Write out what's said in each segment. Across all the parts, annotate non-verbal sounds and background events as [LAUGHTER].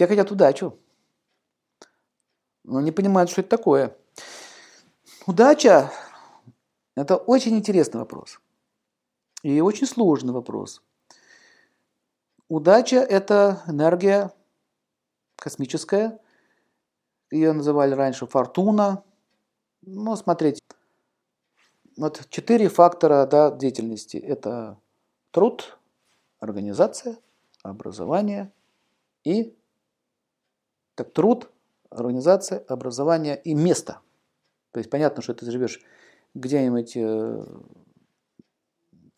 Все хотят удачу, но не понимают, что это такое. Удача – это очень интересный вопрос. И очень сложный вопрос. Удача – это энергия космическая. Ее называли раньше фортуна. Ну, смотрите, вот четыре фактора да, деятельности. Это труд, организация, образование и так, труд, организация, образование и место. То есть понятно, что ты живешь где-нибудь э,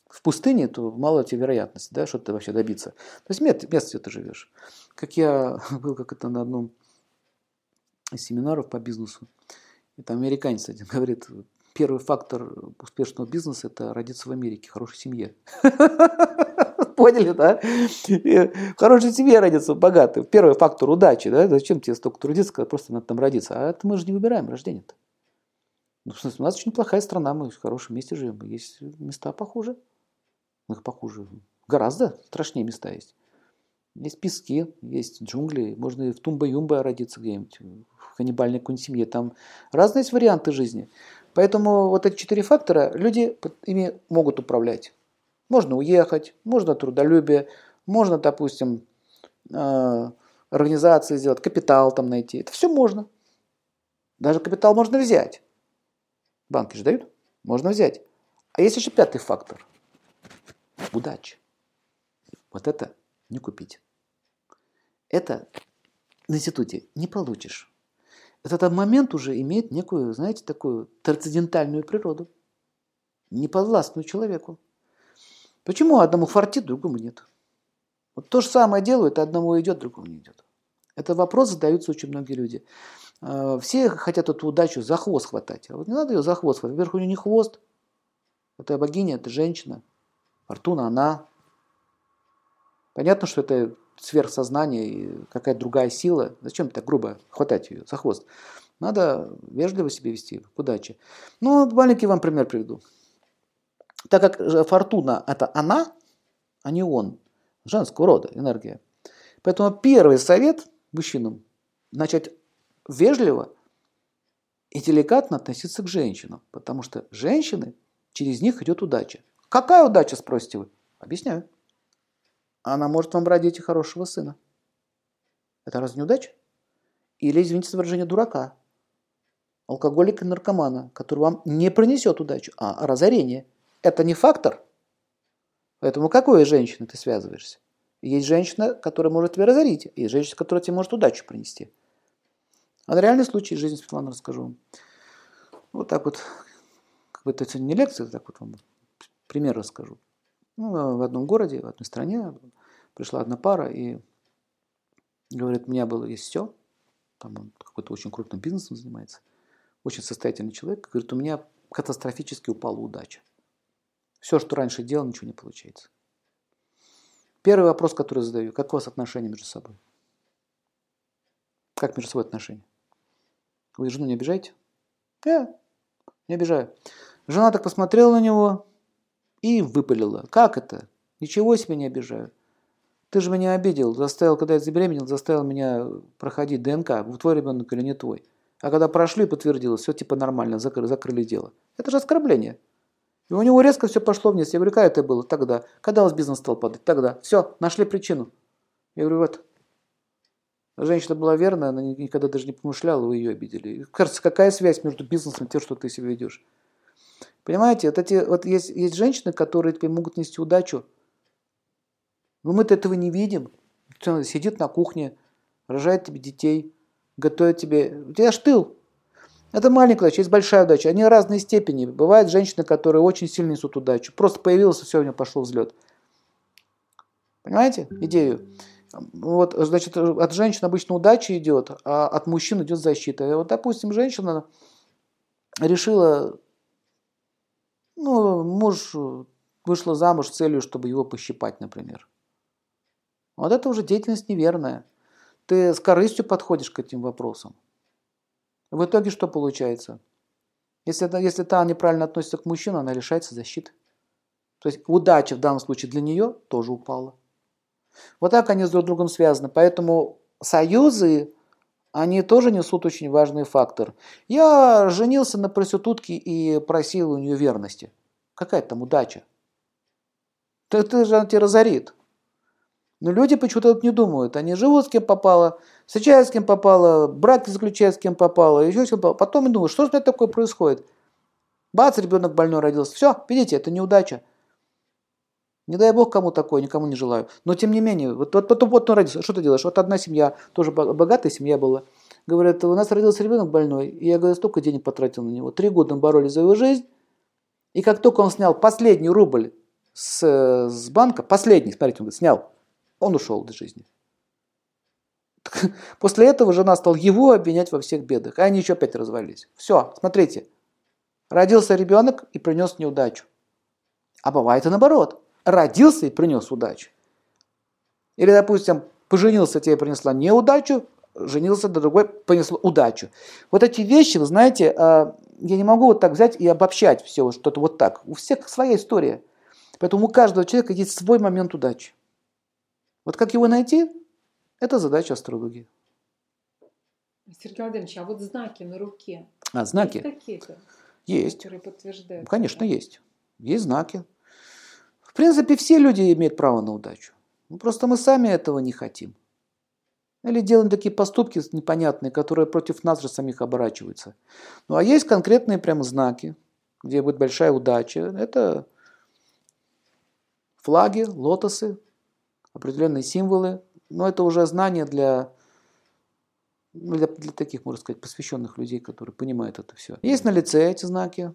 в пустыне, то мало тебе вероятности, да, что ты вообще добиться. То есть место, место где ты живешь. Как я [LAUGHS] был как это на одном из семинаров по бизнесу, и там американец один говорит, первый фактор успешного бизнеса – это родиться в Америке, хорошей семье. [LAUGHS] Поняли, да? В хорошей семье родиться, богатый. Первый фактор удачи, да? Зачем тебе столько трудиться, когда просто надо там родиться? А это мы же не выбираем рождение-то. Ну, в смысле, у нас очень плохая страна, мы в хорошем месте живем. Есть места похуже. Их похуже. Гораздо страшнее места есть. Есть пески, есть джунгли, можно и в Тумба-Юмба родиться где-нибудь, в каннибальной какой-нибудь семье. Там разные есть варианты жизни. Поэтому вот эти четыре фактора люди ими могут управлять. Можно уехать, можно трудолюбие, можно, допустим, э, организации сделать, капитал там найти. Это все можно. Даже капитал можно взять. Банки же дают. Можно взять. А есть еще пятый фактор. Удача. Вот это не купить. Это в институте не получишь. Этот момент уже имеет некую, знаете, такую трансцендентальную природу. Неподвластную человеку. Почему одному фартит, другому нет? Вот то же самое делают, одному идет, другому не идет. Это вопрос задаются очень многие люди. Э, все хотят эту удачу за хвост хватать. А вот не надо ее за хвост хватать. Во-первых, у нее не хвост. Это богиня, это женщина. Фортуна, она. Понятно, что это сверхсознание и какая-то другая сила. Зачем так грубо хватать ее за хвост? Надо вежливо себя вести, к удаче. Ну, маленький вам пример приведу. Так как фортуна – это она, а не он, женского рода энергия. Поэтому первый совет мужчинам – начать вежливо и деликатно относиться к женщинам, потому что женщины, через них идет удача. Какая удача, спросите вы? Объясняю. Она может вам родить и хорошего сына. Это разве не удача? Или, извините за выражение, дурака, алкоголика и наркомана, который вам не принесет удачу, а разорение. Это не фактор. Поэтому какой женщиной ты связываешься? Есть женщина, которая может тебя разорить, есть женщина, которая тебе может удачу принести. А на реальный случай жизни Светланы расскажу. Вот так вот, как бы это сегодня не лекция, так вот вам пример расскажу. Ну, в одном городе, в одной стране пришла одна пара и говорит, у меня было есть все, там он какой-то очень крупным бизнесом занимается, очень состоятельный человек, говорит, у меня катастрофически упала удача. Все, что раньше делал, ничего не получается. Первый вопрос, который задаю, как у вас отношения между собой? Как между собой отношения? Вы жену не обижаете? Я не обижаю. Жена так посмотрела на него и выпалила. Как это? Ничего себе не обижаю. Ты же меня обидел, заставил, когда я забеременел, заставил меня проходить ДНК, твой ребенок или не твой. А когда прошли, подтвердилось, все типа нормально, закрыли, закрыли дело. Это же оскорбление. И у него резко все пошло вниз. Я говорю, как это было тогда? Когда у вас бизнес стал падать? Тогда. Все, нашли причину. Я говорю, вот. Женщина была верная, она никогда даже не помышляла, вы ее обидели. Кажется, какая связь между бизнесом и тем, что ты себя ведешь? Понимаете, вот, эти, вот есть, есть женщины, которые тебе могут нести удачу, но мы-то этого не видим. Сидит на кухне, рожает тебе детей, готовит тебе... У тебя штыл. Это маленькая удача, есть большая удача. Они разной степени. Бывают женщины, которые очень сильно несут удачу. Просто появилась, и все, у нее пошло взлет. Понимаете идею? Вот, значит, от женщин обычно удача идет, а от мужчин идет защита. Вот, допустим, женщина решила, ну, муж вышла замуж с целью, чтобы его пощипать, например. Вот это уже деятельность неверная. Ты с корыстью подходишь к этим вопросам. В итоге что получается? Если, если та неправильно относится к мужчине, она лишается защиты. То есть удача в данном случае для нее тоже упала. Вот так они с друг другом связаны. Поэтому союзы, они тоже несут очень важный фактор. Я женился на проститутке и просил у нее верности. Какая там удача? Это же тебя разорит. Но люди почему-то не думают. Они живут с кем попало, встречаются с кем попало, браки заключают с кем попало, еще с кем попало. Потом думают, что же это такое происходит? Бац, ребенок больной родился. Все, видите, это неудача. Не дай бог кому такое, никому не желаю. Но тем не менее, вот, вот потом вот он родился. Что ты делаешь? Вот одна семья, тоже богатая семья была. Говорят, у нас родился ребенок больной. И я, говорю, столько денег потратил на него. Три года мы боролись за его жизнь. И как только он снял последний рубль с, с банка, последний, смотрите, он говорит, снял, он ушел из жизни. [LAUGHS] После этого жена стала его обвинять во всех бедах, а они еще опять развалились. Все, смотрите, родился ребенок и принес неудачу. А бывает и наоборот. Родился и принес удачу. Или, допустим, поженился, тебе принесла неудачу, женился другой, принесло удачу. Вот эти вещи, вы знаете, а, я не могу вот так взять и обобщать все, что-то вот так. У всех своя история. Поэтому у каждого человека есть свой момент удачи. Вот как его найти, это задача астрологии. Сергей Владимирович, а вот знаки на руке. А, знаки? Есть какие-то? Есть. Которые подтверждают. Конечно, да? есть. Есть знаки. В принципе, все люди имеют право на удачу. Ну, просто мы сами этого не хотим. Или делаем такие поступки непонятные, которые против нас же самих оборачиваются. Ну а есть конкретные прям знаки, где будет большая удача. Это флаги, лотосы, определенные символы. Но это уже знание для, ну, для, для таких, можно сказать, посвященных людей, которые понимают это все. Есть на лице эти знаки.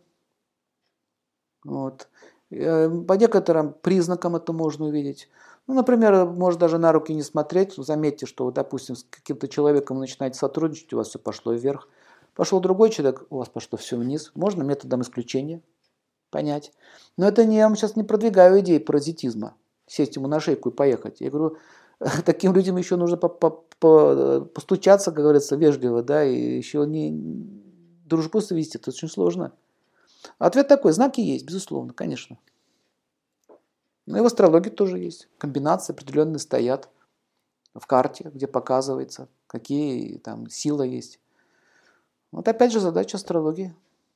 Вот. Э, по некоторым признакам это можно увидеть. Ну, например, может даже на руки не смотреть. Заметьте, что, допустим, с каким-то человеком начинаете сотрудничать, у вас все пошло вверх. Пошел другой человек, у вас пошло все вниз. Можно методом исключения понять. Но это не, я вам сейчас не продвигаю идеи паразитизма. Сесть ему на шейку и поехать. Я говорю, [LAUGHS] таким людям еще нужно по -по -по постучаться, как говорится, вежливо, да, и еще не дружбу свести, это очень сложно. Ответ такой, знаки есть, безусловно, конечно. Но и в астрологии тоже есть. Комбинации определенные стоят в карте, где показывается, какие там силы есть. Вот опять же задача астрологии.